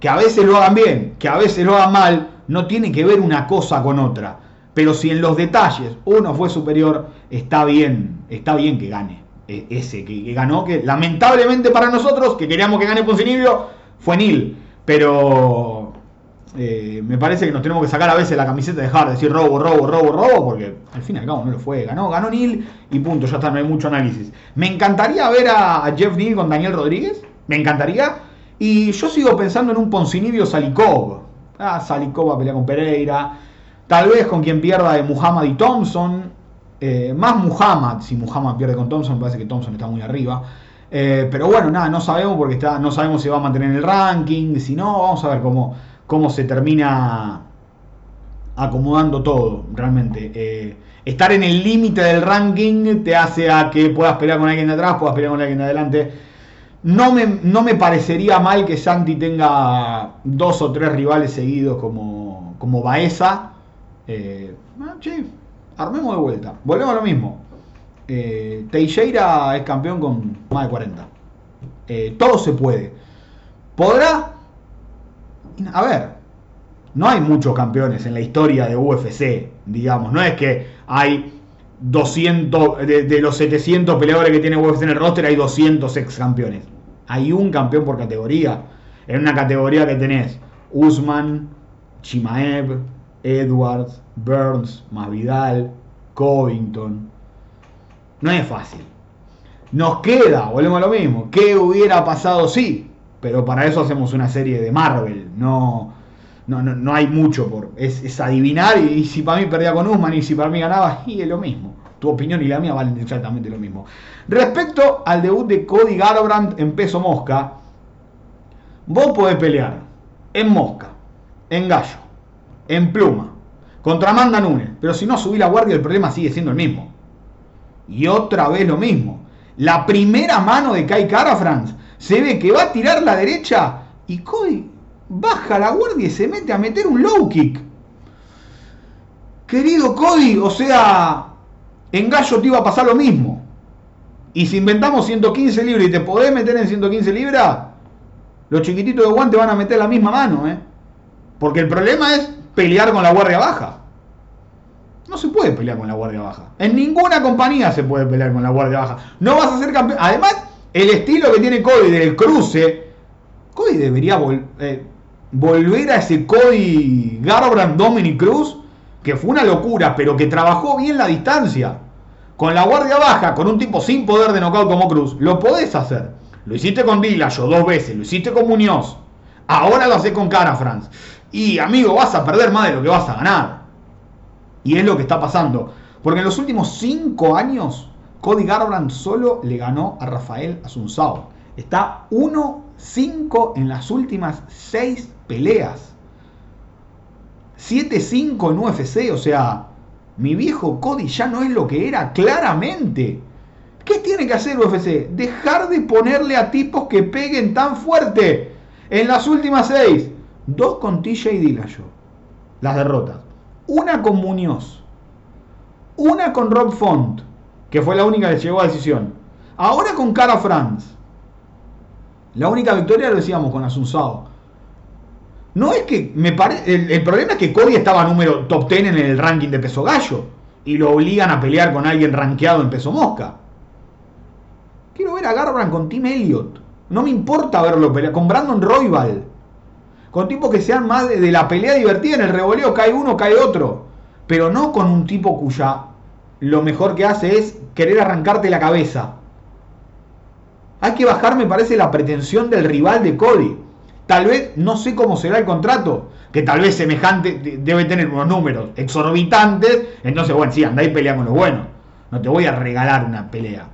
Que a veces lo hagan bien, que a veces lo hagan mal, no tiene que ver una cosa con otra. Pero si en los detalles uno fue superior, está bien, está bien que gane. E, ese que, ganó, que lamentablemente para nosotros, que queríamos que gane Poncinibio, fue Nil. Pero eh, me parece que nos tenemos que sacar a veces la camiseta de dejar de decir robo, robo, robo, robo, porque al fin y al cabo no lo fue. Ganó, ganó Nil y punto, ya está, no hay mucho análisis. Me encantaría ver a, Jeff Neal con Daniel Rodríguez, me encantaría. Y yo sigo pensando en un Poncinibio Salikov. Ah, Salikov va a pelear con Pereira. Tal vez con quien pierda de Muhammad y Thompson. Eh, más Muhammad, si Muhammad pierde con Thompson, me parece que Thompson está muy arriba. Eh, pero bueno, nada, no sabemos porque está, no sabemos si va a mantener el ranking, si no, vamos a ver cómo, cómo se termina acomodando todo, realmente. Eh, estar en el límite del ranking te hace a que puedas pelear con alguien de atrás, puedas pelear con alguien de adelante. No me, no me parecería mal que Santi tenga dos o tres rivales seguidos como, como Baeza. Eh, ah, armemos de vuelta. Volvemos a lo mismo. Eh, Teixeira es campeón con más de 40. Eh, todo se puede. ¿Podrá? A ver, no hay muchos campeones en la historia de UFC, digamos. No es que hay 200, de, los 700 peleadores que tiene UFC en el roster, hay 200 ex campeones. Hay un campeón por categoría. En una categoría que tenés Usman, Chimaev, Edwards, Burns, Masvidal, Covington. No es fácil. Nos queda, volvemos a lo mismo. ¿Qué hubiera pasado si? Pero para eso hacemos una serie de Marvel. No, no, no, hay mucho por. Es, adivinar. Y, si para mí perdía con Usman y si para mí ganaba, y es lo mismo. Tu opinión y la mía valen exactamente lo mismo. Respecto al debut de Cody Garbrandt en peso mosca, vos podés pelear en mosca, en gallo, en pluma, contra Amanda Nunes. Pero si no subí la guardia, el problema sigue siendo el mismo. Y otra vez lo mismo. La primera mano de Kai France se ve que va a tirar la derecha y Cody baja la guardia y se mete a meter un low kick. Querido Cody, o sea, en Gallo te iba a pasar lo mismo. Y si inventamos 115 libras y te podés meter en 115 libras, los chiquititos de guante van a meter la misma mano, ¿eh? Porque el problema es pelear con la guardia baja. No se puede pelear con la guardia baja. En ninguna compañía se puede pelear con la guardia baja. No vas a ser campeón. Además, el estilo que tiene Cody del cruce, Cody debería eh, volver a ese Cody Garbrandt Dominic Cruz, que fue una locura, pero que trabajó bien la distancia. Con la guardia baja, con un tipo sin poder de como Cruz, lo podés hacer. Lo hiciste con Dillashaw dos veces, lo hiciste con Muñoz. Ahora lo haces con Cara France. Y amigo, vas a perder más de lo que vas a ganar. Y es lo que está pasando. Porque en los últimos 5 años, Cody Garbrandt solo le ganó a Rafael Asunzao. Está 1-5 en las últimas 6 peleas. 7-5 en UFC. O sea, mi viejo Cody ya no es lo que era claramente. ¿Qué tiene que hacer UFC? Dejar de ponerle a tipos que peguen tan fuerte. En las últimas 6 Dos con TJ Dillashaw. Las derrotas. Una con Muñoz. Una con Rob Font, que fue la única que llegó a decisión. Ahora con Cara France. La única victoria lo decíamos con Asunsao. No es que me parece. El, problema es que Cody estaba número top 10 en el ranking de peso gallo. Y lo obligan a pelear con alguien rankeado en peso mosca. Quiero ver a Garbrandt con Tim Elliott. No me importa verlo pelear. Con Brandon Roybal. Con tipos que sean más de, la pelea divertida. En el revoleo cae uno, cae otro. Pero no con un tipo cuya lo mejor que hace es querer arrancarte la cabeza. Hay que bajar, me parece, la pretensión del rival de Cody. Tal vez, no sé cómo será el contrato, que tal vez semejante debe tener unos números exorbitantes. Entonces, bueno, sí, anda y pelea con los buenos. No te voy a regalar una pelea.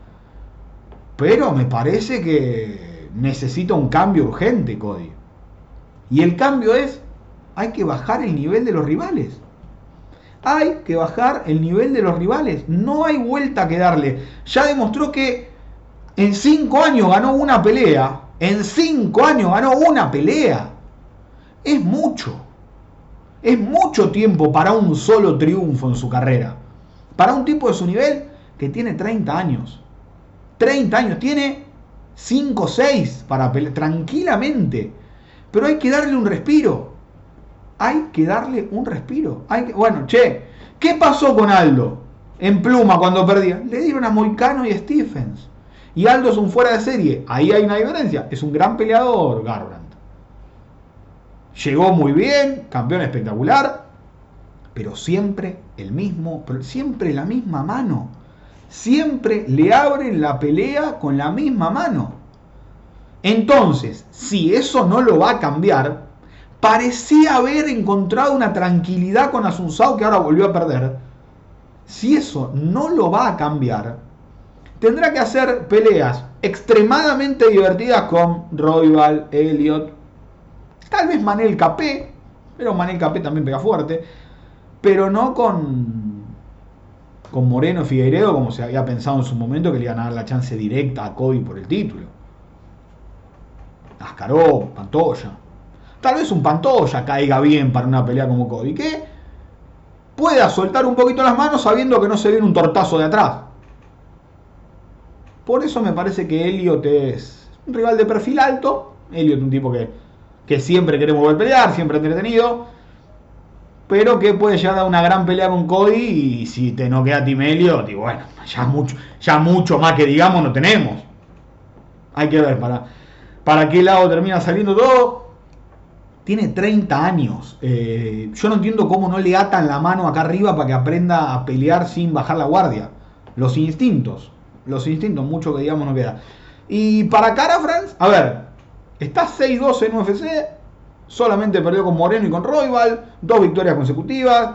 Pero me parece que necesita un cambio urgente, Cody. Y el cambio es, hay que bajar el nivel de los rivales. Hay que bajar el nivel de los rivales. No hay vuelta que darle. Ya demostró que en cinco años ganó una pelea. En cinco años ganó una pelea. Es mucho. Es mucho tiempo para un solo triunfo en su carrera. Para un tipo de su nivel que tiene 30 años. 30 años, tiene 5 o 6 para pelear tranquilamente. Pero hay que darle un respiro. Hay que darle un respiro. Hay bueno, che, ¿qué pasó con Aldo en pluma cuando perdía? Le dieron a Moicano y Stephens. Y Aldo es un fuera de serie. Ahí hay una diferencia. Es un gran peleador, Garbrandt. Llegó muy bien, campeón espectacular, pero siempre el mismo, siempre la misma mano siempre le abren la pelea con la misma mano. Entonces, si eso no lo va a cambiar, parecía haber encontrado una tranquilidad con Asunsao que ahora volvió a perder. Si eso no lo va a cambiar, tendrá que hacer peleas extremadamente divertidas con Royal, Elliot, tal vez Manel Capé, pero Manel Capé también pega fuerte, pero no con con Moreno Figueiredo como se había pensado en su momento que le iban a dar la chance directa a Cody por el título. Ascaró, Pantoya. Tal vez un Pantoya caiga bien para una pelea como Cody, que pueda soltar un poquito las manos sabiendo que no se viene un tortazo de atrás. Por eso me parece que Elliot es un rival de perfil alto. Elliot un tipo que, que siempre queremos ver pelear, siempre entretenido pero que puede llegar a una gran pelea con Cody y si te no queda Timelio, digo, bueno, ya mucho, ya mucho más que digamos no tenemos. Hay que ver para, para qué lado termina saliendo todo. Tiene 30 años. Eh, yo no entiendo cómo no le atan la mano acá arriba para que aprenda a pelear sin bajar la guardia. Los instintos. Los instintos, mucho que digamos no queda. Y para Cara France, a ver, está 6-2 en UFC, Solamente perdió con Moreno y con Roybal. Dos victorias consecutivas.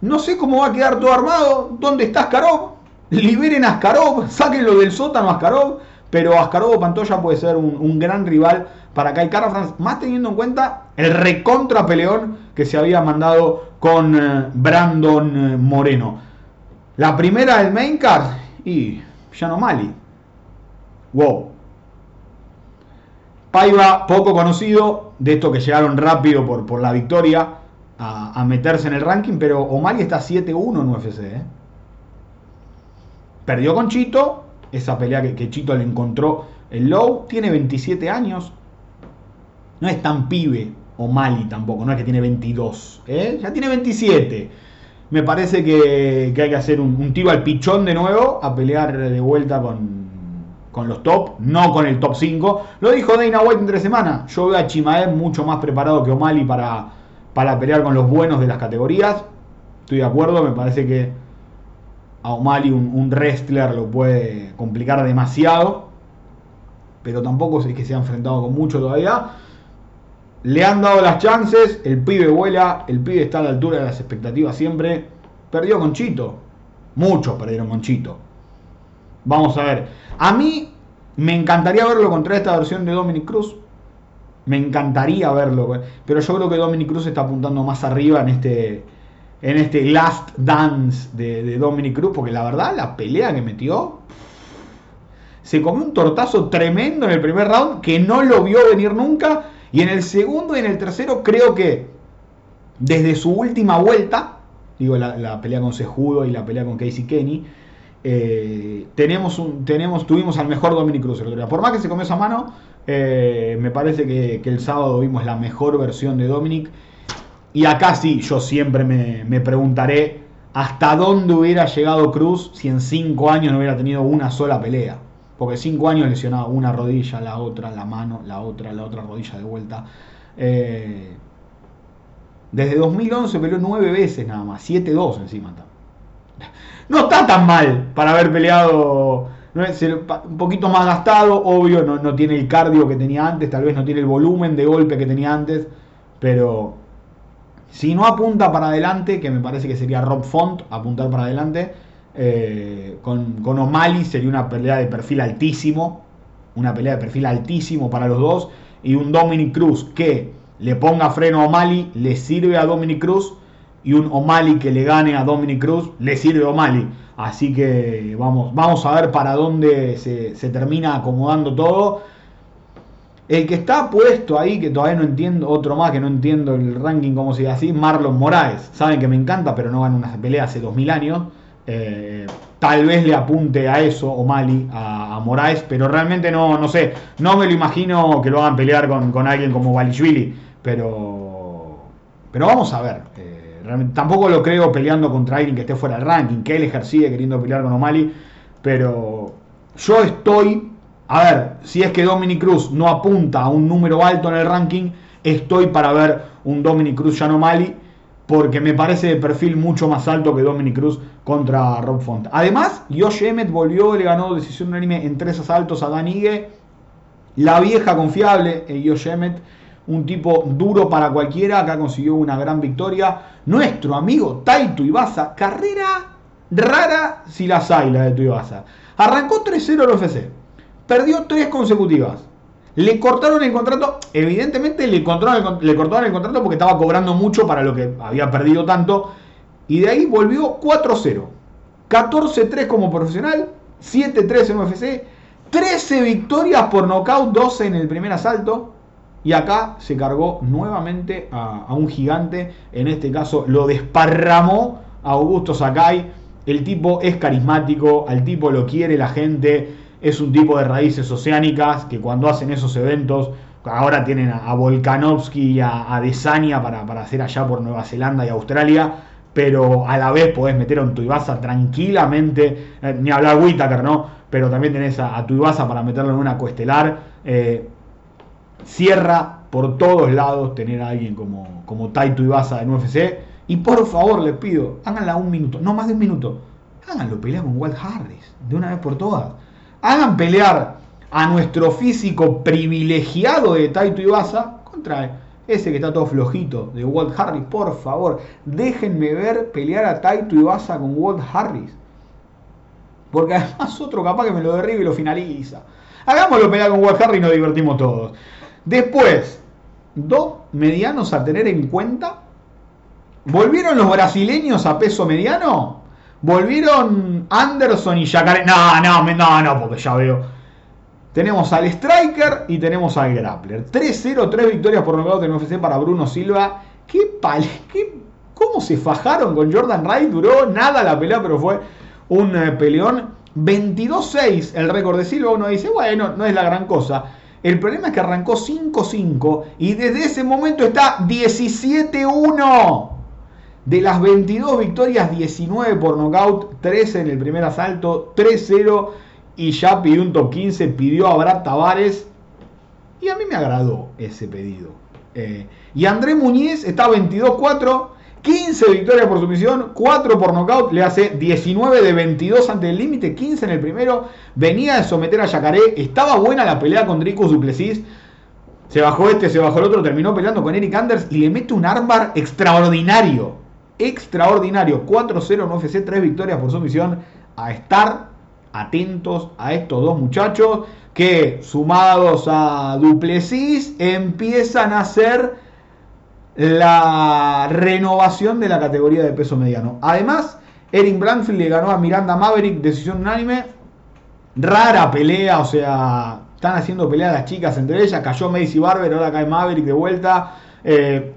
No sé cómo va a quedar todo armado. ¿Dónde está Askarov? Liberen a Askarov. Sáquenlo del sótano a Askarov. Pero Askarov o Pantoya puede ser un, gran rival para Kai France. Más teniendo en cuenta el recontra peleón que se había mandado con eh, Brandon eh, Moreno. La primera del main card y no Mali. Wow. Paiva, poco conocido, de estos que llegaron rápido por, por la victoria a, meterse en el ranking, pero O'Malley está 7-1 en UFC. ¿eh? Perdió con Chito, esa pelea que, Chito le encontró el low, tiene 27 años, no es tan pibe O'Malley tampoco, no es que tiene 22, ¿eh? ya tiene 27. Me parece que, hay que hacer un, tiro al pichón de nuevo, a pelear de vuelta con, con los top, no con el top 5. Lo dijo Dana White entre semanas. Yo veo a Chimaev mucho más preparado que O'Malley para, para pelear con los buenos de las categorías. Estoy de acuerdo, me parece que a O'Malley un, wrestler lo puede complicar demasiado. Pero tampoco es que se ha enfrentado con mucho todavía. Le han dado las chances, el pibe vuela, el pibe está a la altura de las expectativas siempre. Perdió con Chito. Muchos perdieron con Chito. Vamos a ver. A mí me encantaría verlo contra esta versión de Dominic Cruz. Me encantaría verlo. Pero yo creo que Dominic Cruz está apuntando más arriba en este, en este last dance de, Dominic Cruz. Porque la verdad, la pelea que metió. Se comió un tortazo tremendo en el primer round que no lo vio venir nunca. Y en el segundo y en el tercero creo que desde su última vuelta, digo la, pelea con Sejudo y la pelea con Casey Kenny, eh, tenemos tuvimos al mejor Dominic Cruz Por más que se comió esa mano, eh, me parece que, el sábado vimos la mejor versión de Dominic. Y acá sí, yo siempre me, preguntaré hasta dónde hubiera llegado Cruz si en cinco años no hubiera tenido una sola pelea. porque cinco años lesionado una rodilla, la otra, la mano, la otra, la otra rodilla de vuelta. Eh, desde 2011 peleó nueve veces nada más, 7-2 encima. [laughs] No está tan mal para haber peleado no un poquito más gastado, obvio, no, no, tiene el cardio que tenía antes, tal vez no tiene el volumen de golpe que tenía antes, pero si no apunta para adelante, que me parece que sería Rob Font apuntar para adelante, eh, con, con O'Malley sería una pelea de perfil altísimo, una pelea de perfil altísimo para los dos, y un Dominic Cruz que le ponga freno a O'Malley, le sirve a Dominic Cruz, y un O'Malley que le gane a Dominic Cruz, le sirve a O'Malley. Así que vamos, vamos a ver para dónde se, se termina acomodando todo. El que está puesto ahí, que todavía no entiendo, otro más que no entiendo el ranking, como se dice así, Marlon Moraes. Saben que me encanta, pero no gana una pelea hace 2000 años. Eh, tal vez le apunte a eso O'Malley, a, a Moraes, pero realmente no, no sé. No me lo imagino que lo hagan pelear con, alguien como Balishvili, pero, pero vamos a ver. Eh, tampoco lo creo peleando contra alguien que esté fuera del ranking. que él sigue queriendo pelear con O'Malley, pero yo estoy a ver, si es que Dominic Cruz no apunta a un número alto en el ranking, estoy para ver un Dominic Cruz Yanomali porque me parece de perfil mucho más alto que Dominic Cruz contra Rob Font. Además, Josh Emmett volvió le ganó decisión unánime en tres asaltos a Dan La vieja confiable, eh, Josh Emmett, un tipo duro para cualquiera, acá consiguió una gran victoria. Nuestro amigo Taito Ibaza, carrera rara si las hay, la de Tuibasa. Arrancó 3-0 el UFC perdió tres consecutivas. Le cortaron el contrato, evidentemente le cortaron, el, contrato porque estaba cobrando mucho para lo que había perdido tanto. Y de ahí volvió 4-0. 14-3 como profesional, 7-3 en UFC, 13 victorias por nocaut, 12 en el primer asalto. Y acá se cargó nuevamente a, a, un gigante. En este caso lo desparramó a Augusto Sakai. El tipo es carismático, al tipo lo quiere la gente es un tipo de raíces oceánicas que cuando hacen esos eventos, ahora tienen a, Volkanovski y a, Desania para, hacer allá por Nueva Zelanda y Australia, pero a la vez podés meter a un Tuibasa tranquilamente, eh, ni hablar Whitaker, ¿no? Pero también tenés a, a para meterlo en una coestelar. Eh, cierra por todos lados tener a alguien como, como Tai Tuibasa en UFC. Y por favor les pido, háganla un minuto, no más de un minuto. Háganlo pelear con Walt Harris, de una vez por todas hagan pelear a nuestro físico privilegiado de Taito Ibaza contra ese que está todo flojito de Walt Harris. Por favor, déjenme ver pelear a Taito Ibaza con Walt Harris. Porque además otro capaz que me lo derribe y lo finaliza. Hagámoslo pelear con Walt Harris y nos divertimos todos. Después, dos medianos a tener en cuenta. ¿Volvieron los brasileños a peso mediano? Volvieron Anderson y Jacare. No, no, no, no, porque ya veo. Tenemos al Striker y tenemos al Grappler. 3-0, 3 victorias por nocaut en UFC para Bruno Silva. ¿Qué pal qué, ¿Cómo se fajaron con Jordan Wright? Duró nada la pelea, pero fue un eh, peleón. 22-6 el récord de Silva. Uno dice, bueno, no es la gran cosa. El problema es que arrancó 5-5 y desde ese momento está 17-1. De las 22 victorias, 19 por nocaut, 13 en el primer asalto, 3-0 y ya pidió un top 15, pidió a Brad Tavares y a mí me agradó ese pedido. Eh, y André Muñiz está 22-4, 15 victorias por sumisión, 4 por nocaut, le hace 19 de 22 ante el límite, 15 en el primero, venía de someter a Yacaré, estaba buena la pelea con Dricus Duplessis, se bajó este, se bajó el otro, terminó peleando con Eric Anders y le mete un armbar extraordinario extraordinario. 4-0 en UFC, 3 victorias por sumisión. A estar atentos a estos dos muchachos que sumados a Duplessis empiezan a hacer la renovación de la categoría de peso mediano. Además, Erin Blanfield le ganó a Miranda Maverick, decisión unánime. Rara pelea, o sea, están haciendo pelea las chicas entre ellas. Cayó Macy Barber, ahora cae Maverick de vuelta. Eh,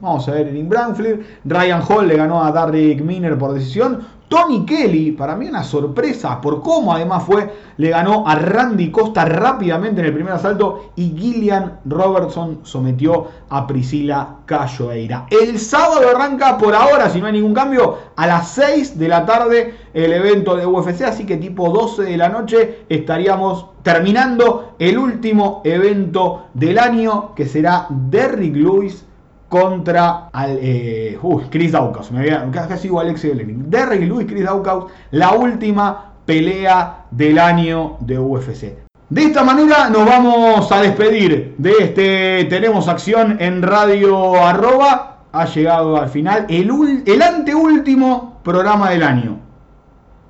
Vamos a ver Eric Branfleet. Ryan Hall le ganó a Derrick Miner por decisión. Tony Kelly, para mí una sorpresa por cómo además fue, le ganó a Randy Costa rápidamente en el primer asalto y Gillian Robertson sometió a Priscila Cayoeira. El sábado arranca por ahora, si no hay ningún cambio, a las 6 de la tarde el evento de UFC, así que tipo 12 de la noche estaríamos terminando el último evento del año que será Derrick Lewis contra eh, Chris Daukaus. Me había, casi igual Alexi Lenin. Derrick Lewis, Chris Daukaus, la última pelea del año de UFC. De esta manera nos vamos a despedir de este Tenemos Acción en Radio Arroba. Ha llegado al final el, el anteúltimo programa del año.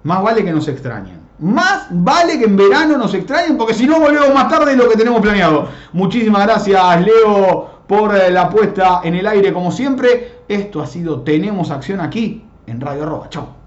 Más vale que nos extrañen. Más vale que en verano nos extrañen porque si no volvemos más tarde de lo que tenemos planeado. Muchísimas gracias Leo por eh, la puesta en el aire como siempre. Esto ha sido Tenemos Acción aquí en Radio Arroba. Chao.